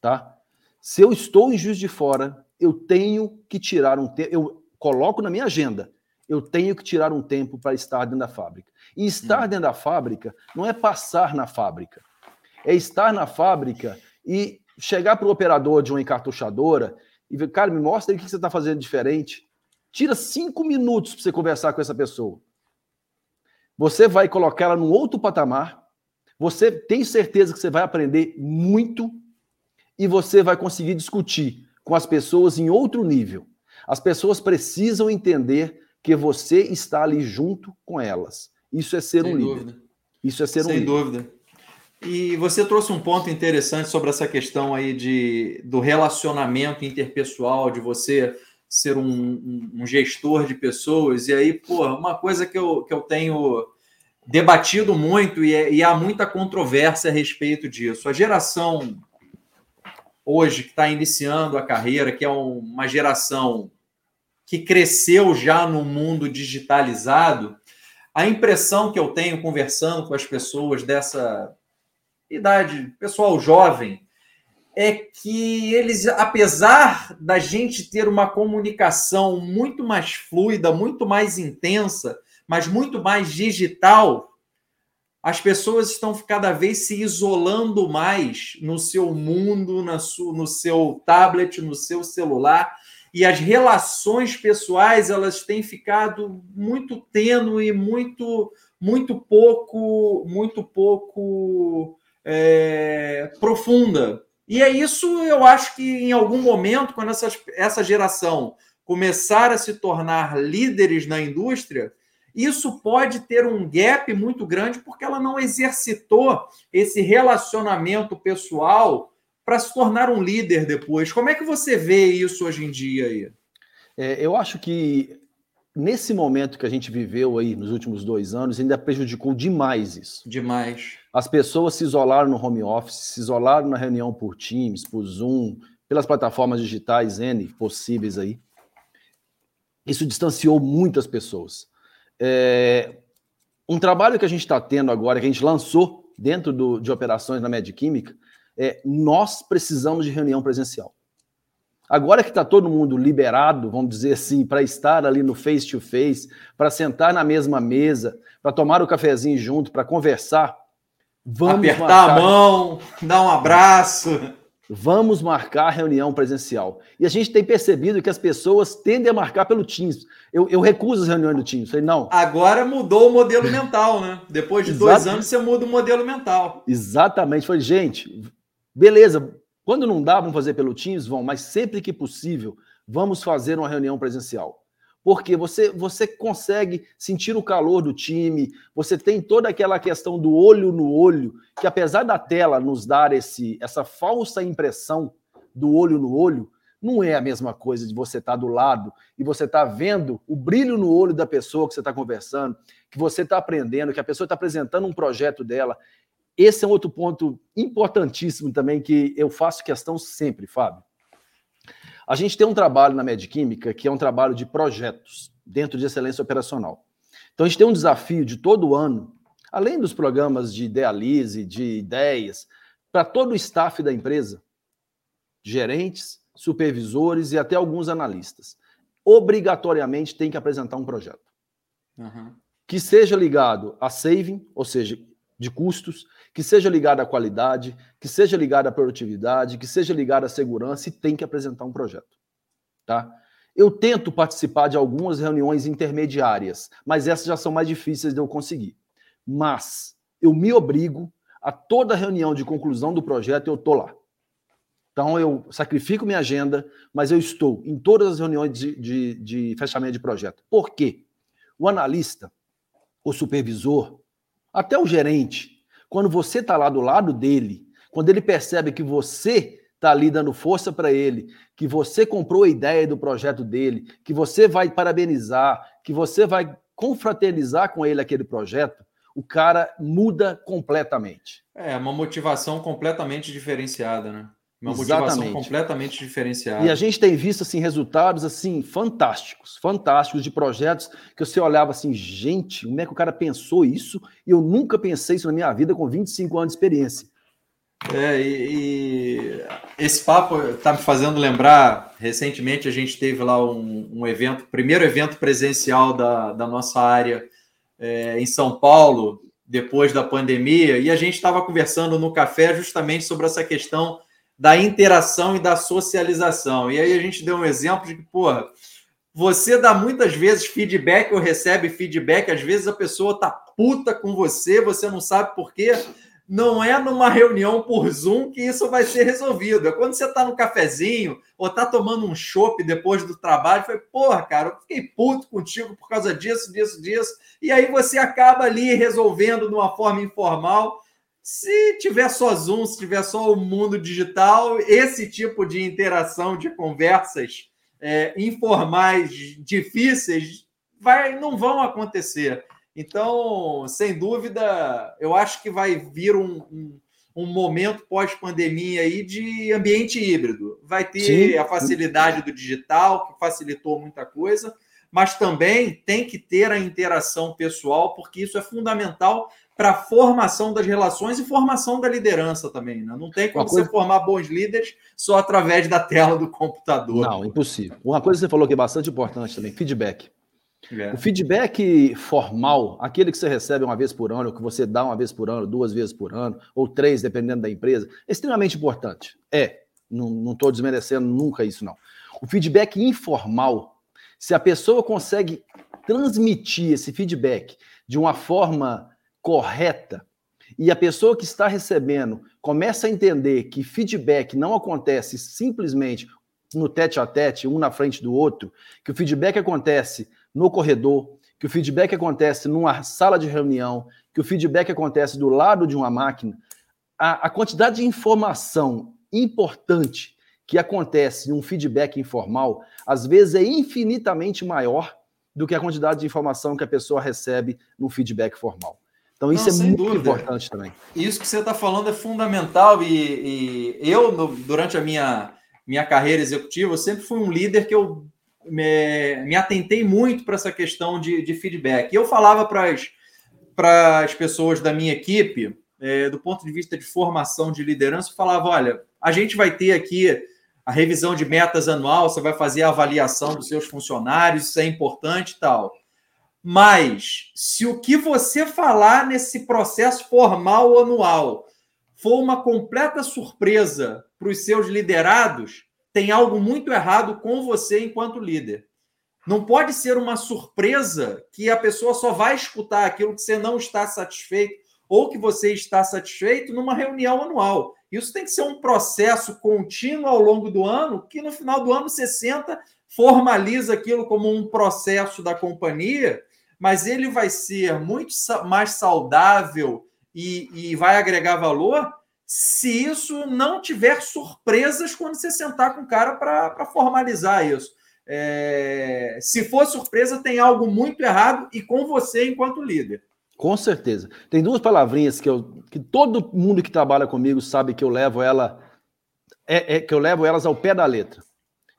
tá? Se eu estou em Juiz de Fora, eu tenho que tirar um tempo, eu coloco na minha agenda, eu tenho que tirar um tempo para estar dentro da fábrica. E estar hum. dentro da fábrica não é passar na fábrica, é estar na fábrica e chegar para o operador de uma encartuchadora e ver, cara, me mostra aí o que você está fazendo diferente. Tira cinco minutos para você conversar com essa pessoa. Você vai colocar ela num outro patamar você tem certeza que você vai aprender muito e você vai conseguir discutir com as pessoas em outro nível. As pessoas precisam entender que você está ali junto com elas. Isso é ser Sem um dúvida. líder. Isso é ser Sem um líder. Sem dúvida. E você trouxe um ponto interessante sobre essa questão aí de, do relacionamento interpessoal, de você ser um, um, um gestor de pessoas. E aí, pô, uma coisa que eu, que eu tenho debatido muito e, é, e, há muita controvérsia a respeito disso. A geração hoje que está iniciando a carreira, que é uma geração que cresceu já no mundo digitalizado, a impressão que eu tenho conversando com as pessoas dessa idade, pessoal jovem, é que eles, apesar da gente ter uma comunicação muito mais fluida, muito mais intensa, mas muito mais digital, as pessoas estão cada vez se isolando mais no seu mundo, no seu tablet, no seu celular, e as relações pessoais elas têm ficado muito tênue, muito, muito pouco, muito pouco é, profunda. E é isso, eu acho que em algum momento, quando essa, essa geração começar a se tornar líderes na indústria, isso pode ter um gap muito grande porque ela não exercitou esse relacionamento pessoal para se tornar um líder depois. Como é que você vê isso hoje em dia aí? É, eu acho que nesse momento que a gente viveu aí nos últimos dois anos, ainda prejudicou demais isso. Demais. As pessoas se isolaram no home office, se isolaram na reunião por Teams, por Zoom, pelas plataformas digitais N possíveis aí. Isso distanciou muitas pessoas. É, um trabalho que a gente está tendo agora, que a gente lançou dentro do, de operações na Medquímica, é nós precisamos de reunião presencial. Agora que está todo mundo liberado, vamos dizer assim, para estar ali no face to face, para sentar na mesma mesa, para tomar o cafezinho junto, para conversar, vamos apertar marcar... a mão, dar um abraço. Vamos marcar reunião presencial. E a gente tem percebido que as pessoas tendem a marcar pelo Teams. Eu, eu recuso as reuniões do Teams. Falei, não. Agora mudou o modelo mental, né? Depois de dois anos, você muda o modelo mental. Exatamente. Falei, gente, beleza. Quando não dá, vamos fazer pelo Teams, vão, mas sempre que possível, vamos fazer uma reunião presencial porque você, você consegue sentir o calor do time, você tem toda aquela questão do olho no olho, que apesar da tela nos dar esse, essa falsa impressão do olho no olho, não é a mesma coisa de você estar tá do lado e você estar tá vendo o brilho no olho da pessoa que você está conversando, que você está aprendendo, que a pessoa está apresentando um projeto dela. Esse é um outro ponto importantíssimo também que eu faço questão sempre, Fábio. A gente tem um trabalho na Medquímica que é um trabalho de projetos dentro de excelência operacional. Então a gente tem um desafio de todo ano, além dos programas de idealize, de ideias, para todo o staff da empresa, gerentes, supervisores e até alguns analistas. Obrigatoriamente tem que apresentar um projeto. Uhum. Que seja ligado a saving, ou seja, de custos, que seja ligado à qualidade, que seja ligado à produtividade, que seja ligado à segurança e tem que apresentar um projeto. Tá? Eu tento participar de algumas reuniões intermediárias, mas essas já são mais difíceis de eu conseguir. Mas eu me obrigo a toda reunião de conclusão do projeto, eu estou lá. Então eu sacrifico minha agenda, mas eu estou em todas as reuniões de, de, de fechamento de projeto. Por quê? O analista, o supervisor, até o gerente, quando você está lá do lado dele, quando ele percebe que você está ali dando força para ele, que você comprou a ideia do projeto dele, que você vai parabenizar, que você vai confraternizar com ele aquele projeto, o cara muda completamente. É uma motivação completamente diferenciada, né? Uma motivação Exatamente. completamente diferenciada. E a gente tem visto assim resultados assim fantásticos, fantásticos de projetos que você olhava assim, gente, como é que o cara pensou isso? E eu nunca pensei isso na minha vida com 25 anos de experiência. É, e, e esse papo está me fazendo lembrar. Recentemente a gente teve lá um, um evento, primeiro evento presencial da, da nossa área é, em São Paulo, depois da pandemia, e a gente estava conversando no café justamente sobre essa questão da interação e da socialização. E aí a gente deu um exemplo de que, porra, você dá muitas vezes feedback ou recebe feedback, às vezes a pessoa tá puta com você, você não sabe por quê. Não é numa reunião por Zoom que isso vai ser resolvido. É quando você tá no cafezinho ou tá tomando um chopp depois do trabalho, foi, porra, cara, eu fiquei puto contigo por causa disso, disso, disso. E aí você acaba ali resolvendo de uma forma informal se tiver só Zoom, se tiver só o mundo digital, esse tipo de interação, de conversas é, informais, difíceis, vai, não vão acontecer. Então, sem dúvida, eu acho que vai vir um, um, um momento pós-pandemia aí de ambiente híbrido. Vai ter Sim. a facilidade do digital, que facilitou muita coisa, mas também tem que ter a interação pessoal, porque isso é fundamental para formação das relações e formação da liderança também. Né? Não tem como coisa... você formar bons líderes só através da tela do computador. Não, impossível. Uma coisa que você falou que é bastante importante também, feedback. É. O feedback formal, aquele que você recebe uma vez por ano, que você dá uma vez por ano, duas vezes por ano, ou três, dependendo da empresa, é extremamente importante. É, não estou desmerecendo nunca isso, não. O feedback informal, se a pessoa consegue transmitir esse feedback de uma forma correta e a pessoa que está recebendo começa a entender que feedback não acontece simplesmente no tete a tete, um na frente do outro, que o feedback acontece no corredor, que o feedback acontece numa sala de reunião, que o feedback acontece do lado de uma máquina, a, a quantidade de informação importante que acontece em um feedback informal, às vezes é infinitamente maior do que a quantidade de informação que a pessoa recebe no feedback formal. Então isso Não, é muito dúvida. importante também. Isso que você está falando é fundamental e, e eu, no, durante a minha, minha carreira executiva, eu sempre fui um líder que eu me, me atentei muito para essa questão de, de feedback. E eu falava para as pessoas da minha equipe, é, do ponto de vista de formação de liderança, eu falava: olha, a gente vai ter aqui a revisão de metas anual, você vai fazer a avaliação dos seus funcionários, isso é importante e tal. Mas, se o que você falar nesse processo formal anual for uma completa surpresa para os seus liderados, tem algo muito errado com você enquanto líder. Não pode ser uma surpresa que a pessoa só vai escutar aquilo que você não está satisfeito ou que você está satisfeito numa reunião anual. Isso tem que ser um processo contínuo ao longo do ano, que no final do ano você senta, formaliza aquilo como um processo da companhia, mas ele vai ser muito mais saudável e, e vai agregar valor se isso não tiver surpresas quando você sentar com o cara para formalizar isso. É, se for surpresa, tem algo muito errado e com você enquanto líder. Com certeza. Tem duas palavrinhas que, eu, que todo mundo que trabalha comigo sabe que eu levo ela é, é, que eu levo elas ao pé da letra: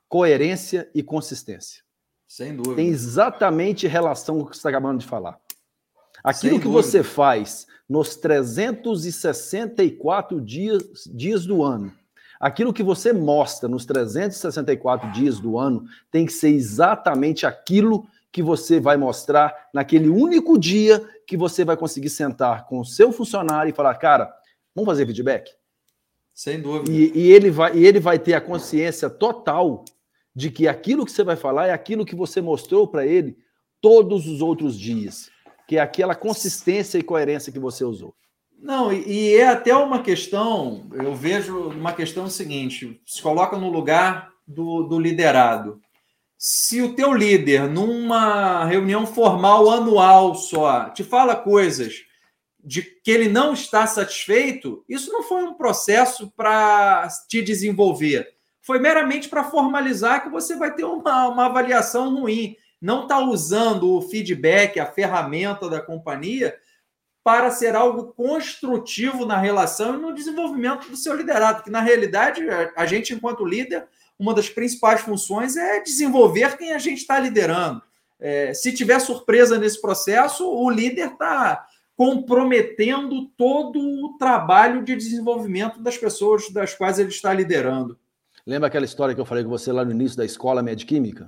coerência e consistência. Sem dúvida. Tem exatamente relação com o que você está acabando de falar. Aquilo Sem que dúvida. você faz nos 364 dias, dias do ano. Aquilo que você mostra nos 364 dias do ano tem que ser exatamente aquilo que você vai mostrar naquele único dia que você vai conseguir sentar com o seu funcionário e falar, cara, vamos fazer feedback? Sem dúvida. E, e, ele, vai, e ele vai ter a consciência total de que aquilo que você vai falar é aquilo que você mostrou para ele todos os outros dias que é aquela consistência e coerência que você usou. Não, e, e é até uma questão, eu vejo uma questão seguinte: se coloca no lugar do, do liderado. Se o teu líder, numa reunião formal anual só, te fala coisas de que ele não está satisfeito, isso não foi um processo para te desenvolver. Foi meramente para formalizar que você vai ter uma, uma avaliação ruim não está usando o feedback, a ferramenta da companhia, para ser algo construtivo na relação e no desenvolvimento do seu liderado. Que na realidade, a gente, enquanto líder, uma das principais funções é desenvolver quem a gente está liderando. É, se tiver surpresa nesse processo, o líder está comprometendo todo o trabalho de desenvolvimento das pessoas das quais ele está liderando. Lembra aquela história que eu falei com você lá no início da escola Medquímica?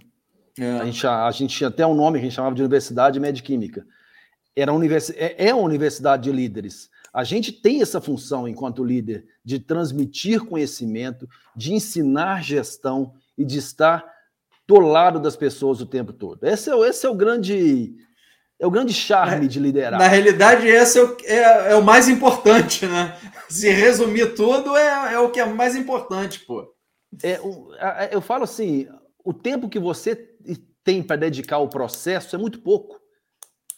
É. A, gente, a, gente, tinha até um nome que a gente chamava de Universidade Medquímica. Era univers, é, é uma universidade de líderes. A gente tem essa função, enquanto líder, de transmitir conhecimento, de ensinar gestão e de estar do lado das pessoas o tempo todo. Esse é, esse é o grande é o grande charme é, de liderar. Na realidade, esse é o, é, é o, mais importante, né? Se resumir tudo, é, é o que é mais importante, pô. É, eu falo assim, o tempo que você tem para dedicar ao processo é muito pouco.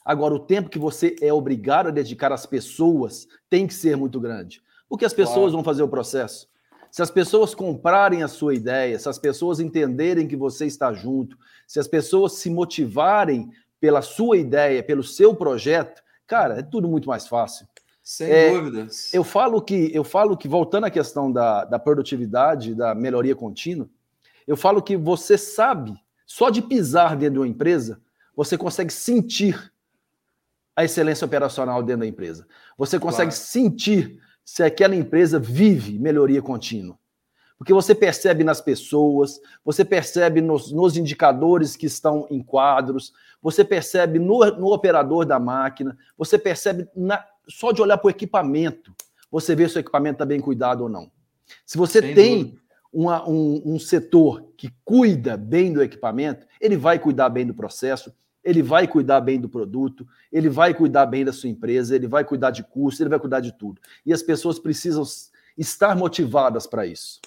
Agora, o tempo que você é obrigado a dedicar às pessoas tem que ser muito grande. Porque as pessoas claro. vão fazer o processo. Se as pessoas comprarem a sua ideia, se as pessoas entenderem que você está junto, se as pessoas se motivarem pela sua ideia, pelo seu projeto, cara, é tudo muito mais fácil. Sem é, dúvidas. Eu falo que, eu falo que voltando à questão da, da produtividade, da melhoria contínua, eu falo que você sabe, só de pisar dentro de uma empresa, você consegue sentir a excelência operacional dentro da empresa. Você consegue claro. sentir se aquela empresa vive melhoria contínua. Porque você percebe nas pessoas, você percebe nos, nos indicadores que estão em quadros, você percebe no, no operador da máquina, você percebe na, só de olhar para o equipamento, você vê se o equipamento está bem cuidado ou não. Se você Sem tem uma, um, um setor que cuida bem do equipamento, ele vai cuidar bem do processo, ele vai cuidar bem do produto, ele vai cuidar bem da sua empresa, ele vai cuidar de custo, ele vai cuidar de tudo. E as pessoas precisam estar motivadas para isso.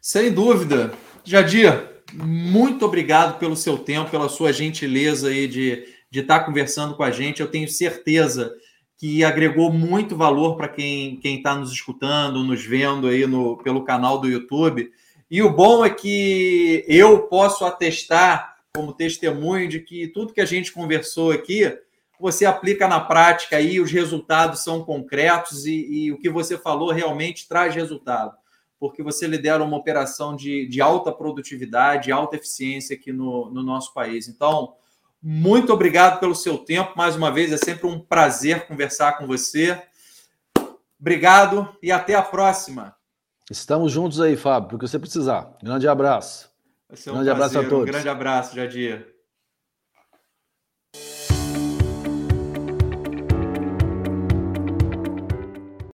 Sem dúvida. Jadir, muito obrigado pelo seu tempo, pela sua gentileza aí de, de estar conversando com a gente. Eu tenho certeza que agregou muito valor para quem está nos escutando, nos vendo aí no, pelo canal do YouTube. E o bom é que eu posso atestar como testemunho de que tudo que a gente conversou aqui, você aplica na prática aí, os resultados são concretos e, e o que você falou realmente traz resultado, porque você lidera uma operação de, de alta produtividade, alta eficiência aqui no, no nosso país. Então, muito obrigado pelo seu tempo, mais uma vez, é sempre um prazer conversar com você. Obrigado e até a próxima. Estamos juntos aí, Fábio, porque você precisar. Grande abraço. Um grande prazer, abraço a todos. Um grande abraço, Jadir.